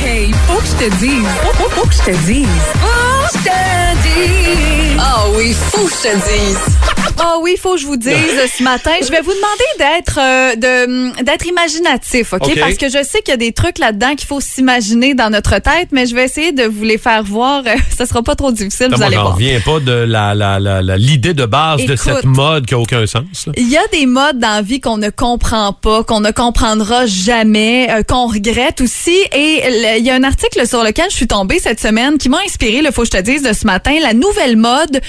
Hey, faut que je te dise. Faut, faut, que je te dise. Je te dise. Ah oui, faut que je te dise. Oh oui, il faut que je vous dise ce matin. Je vais vous demander d'être euh, de d'être imaginatif, OK? OK. Parce que je sais qu'il y a des trucs là-dedans qu'il faut s'imaginer dans notre tête, mais je vais essayer de vous les faire voir. Euh, Ça sera pas trop difficile, vous allez voir. reviens pas de la, la, la, la- l'idée de base de Écoute. cette mode qui a aucun sens. là. Il y a des modes dans la vie qu'on ne comprend pas, qu'on ne comprendra jamais, euh, qu'on regrette aussi. Et le- il y a un article sur lequel je suis tombée cette semaine qui m'a inspiré, le faut que je te dise, de ce matin, la nouvelle mode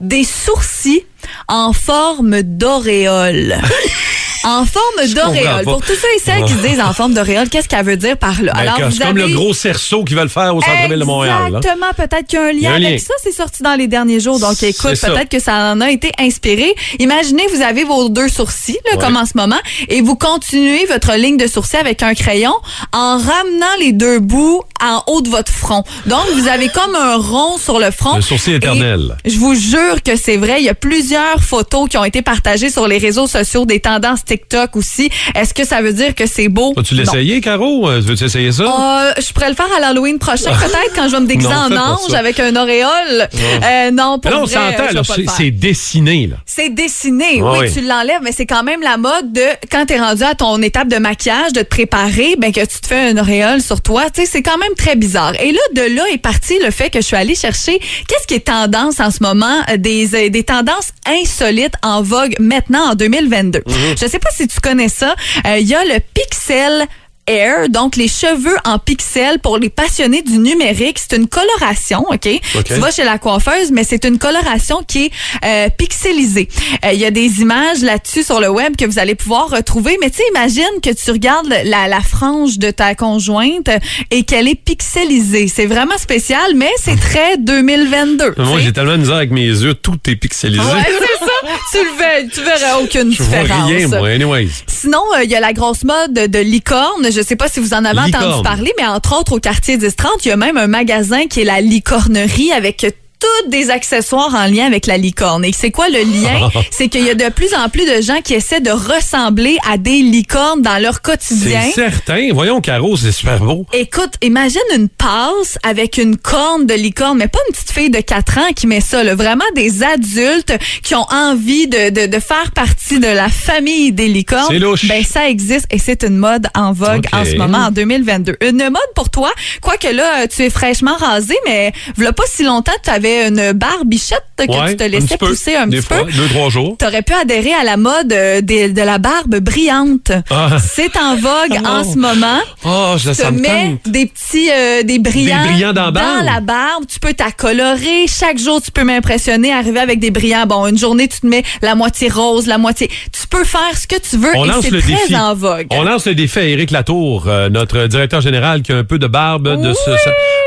des sourcils en forme d'auréole. En forme d'auréole. Pour tous ceux et celles qui se disent en forme d'auréole, qu'est-ce qu'elle veut dire par là? Ben, c'est comme le gros cerceau qu'ils veulent faire au centre-ville de Montréal. Exactement, peut-être qu'il y a un lien a un avec ça. C'est sorti dans les derniers jours. Donc, écoute, peut-être que ça en a été inspiré. Imaginez, vous avez vos deux sourcils, là, Ouais. comme en ce moment, et vous continuez votre ligne de sourcils avec un crayon en ramenant les deux bouts en haut de votre front. Donc, vous avez comme un rond sur le front. Le sourcil Et éternel. Je vous jure que c'est vrai. Il y a plusieurs photos qui ont été partagées sur les réseaux sociaux, des tendances TikTok aussi. Est-ce que ça veut dire que c'est beau? Vas-tu Non. l'essayer, Caro? Euh, Veux-tu essayer ça? Euh, je pourrais le faire à l'Halloween prochain, peut-être, quand je vais me déguiser Non, en ange avec un auréole. Euh, non, pour Mais là, on vrai, s'entend, c'est, dessiné. Là. C'est dessiné, oui, tu l'enlèves, mais c'est quand même la mode de quand t'es rendu à ton étape de maquillage, de te préparer, ben que tu te fais un auréole sur toi. Tu sais, c'est quand même très bizarre. Et là, de là est parti le fait que je suis allée chercher qu'est-ce qui est tendance en ce moment, euh, des, des tendances insolites en vogue maintenant en 2022. Mm-hmm. Je sais pas si tu connais ça. Euh, Il y a le pixel Air, donc les cheveux en pixels pour les passionnés du numérique. C'est une coloration, OK? OK. Tu vas chez la coiffeuse, mais c'est une coloration qui est euh, pixelisée. Euh, Il y a des images là-dessus sur le web que vous allez pouvoir retrouver, mais tu sais, imagine que tu regardes la, la frange de ta conjointe et qu'elle est pixelisée. C'est vraiment spécial, mais c'est très 2022. Moi, j'ai tellement de misère avec mes yeux, tout est pixelisé. Ouais, c'est ça. Tu le verras, tu verras aucune Je vois différence. rien, moi. Anyways. Sinon, euh, il y a la grosse mode de, licorne. Je sais pas si vous en avez Licorne. entendu parler, mais entre autres au quartier 1030, il y a même un magasin qui est la licornerie avec tous des accessoires en lien avec la licorne. Et c'est quoi le lien? c'est qu'il y a de plus en plus de gens qui essaient de ressembler à des licornes dans leur quotidien. C'est certain. Voyons, Caro, c'est super beau. Écoute, imagine une passe avec une corne de licorne, mais pas une petite fille de 4 ans qui met ça. là. Vraiment des adultes qui ont envie de, de, de faire partie de la famille des licornes. C'est louche. Ben, ça existe et c'est une mode en vogue en ce moment, en 2022. Une mode pour toi, quoique là, tu es fraîchement rasé, mais voilà pas si longtemps, tu avais une barbichette que Ouais, tu te un laissais peu. pousser un Des petit fois, peu. deux, trois jours. T'aurais pu adhérer à la mode euh, des- de la barbe brillante. Ah. C'est en vogue Ah en ce moment Oh, je, te ça me mets tente. des petits euh, des brillants, Des brillants dans la barbe. la barbe. Tu peux t'accolorer. Chaque jour, tu peux m'impressionner, arriver avec des brillants. Bon, une journée, tu te mets la moitié rose, la moitié. Tu peux faire ce que tu veux On et lance c'est le très défi. en vogue. On lance le défi à Éric Latour, euh, notre directeur général qui a un peu de barbe, de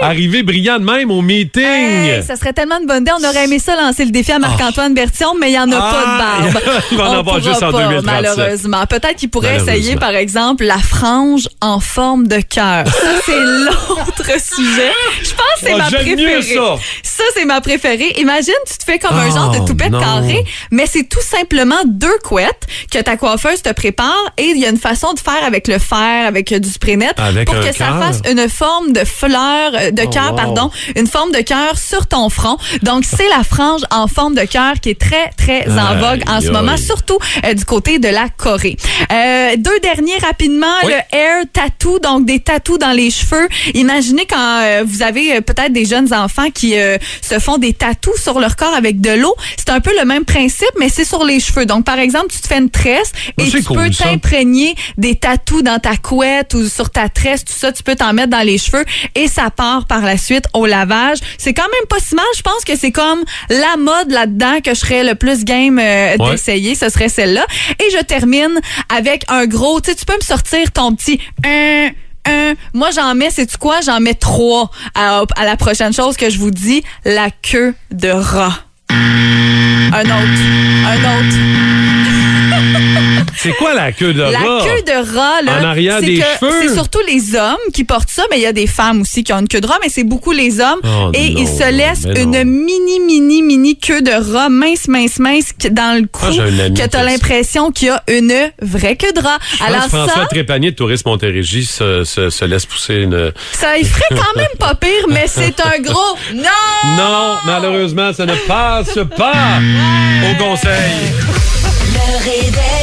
arriver brillant de même au meeting. Hey, ça serait tellement une bonne idée. On aurait aimé ça lancer le défi à Marc-Antoine Bertillon, mais il n'y en a Ah, pas de barbe. il va en On avoir juste en pas, 2037. Malheureusement. Peut-être qu'il pourrait essayer, par exemple, la frange en forme de cœur. Ça, c'est l'autre sujet. Je pense que c'est Oh, ma préférée. ça. Ça, c'est ma préférée. Imagine, tu te fais comme un Oh, genre de toupette non. carrée, mais c'est tout simplement deux couettes que ta coiffeuse te prépare et il y a une façon de faire avec le fer, avec euh, du spray net Avec pour que ça fasse une forme de fleur, euh, de Oh, cœur, wow. pardon, une forme de cœur sur ton front. Donc, c'est la frange en forme de cœur qui est très, très en vogue en ce moment, surtout euh, du côté de la Corée. Euh, deux derniers rapidement, Oui. le hair tattoo, donc des tatous dans les cheveux. Imaginez quand euh, vous avez euh, peut-être des jeunes enfants qui se font des tatous sur leur corps avec de l'eau. C'est un peu le même principe, mais c'est sur les cheveux. Donc, par exemple, tu te fais une tresse et tu cool, peux t'imprégner des tatous dans ta couette ou sur ta tresse, tout ça, tu peux t'en mettre dans les cheveux et ça part par la suite au lavage. C'est quand même pas si mal. Je pense que c'est comme la mode là-dedans que je serais le plus game euh, Ouais. d'essayer. Ce serait celle-là. Et je termine avec un gros, tu sais, tu peux me sortir ton petit un, un. Moi, j'en mets, c'est tu quoi? J'en mets trois à, à la prochaine chose que je vous dis, la queue de rat. Un autre. Un autre. C'est quoi la queue de La rat? queue de rat, là. En arrière des que cheveux? C'est surtout les hommes qui portent ça, mais il y a des femmes aussi qui ont une queue de rat, mais c'est beaucoup les hommes. Oh et non, ils se laissent une mini, mini, mini queue de rat, mince, mince, mince, dans le cou, Ah, un ami que t'as l'impression qu'il y a une vraie queue de rat. Je Alors que François ça, Trépanier de Tourisme Montérégie se, se, se laisse pousser une... ça y ferait quand même pas pire, mais c'est un gros non! Non, malheureusement, ça ne passe pas au conseil. Le réveil.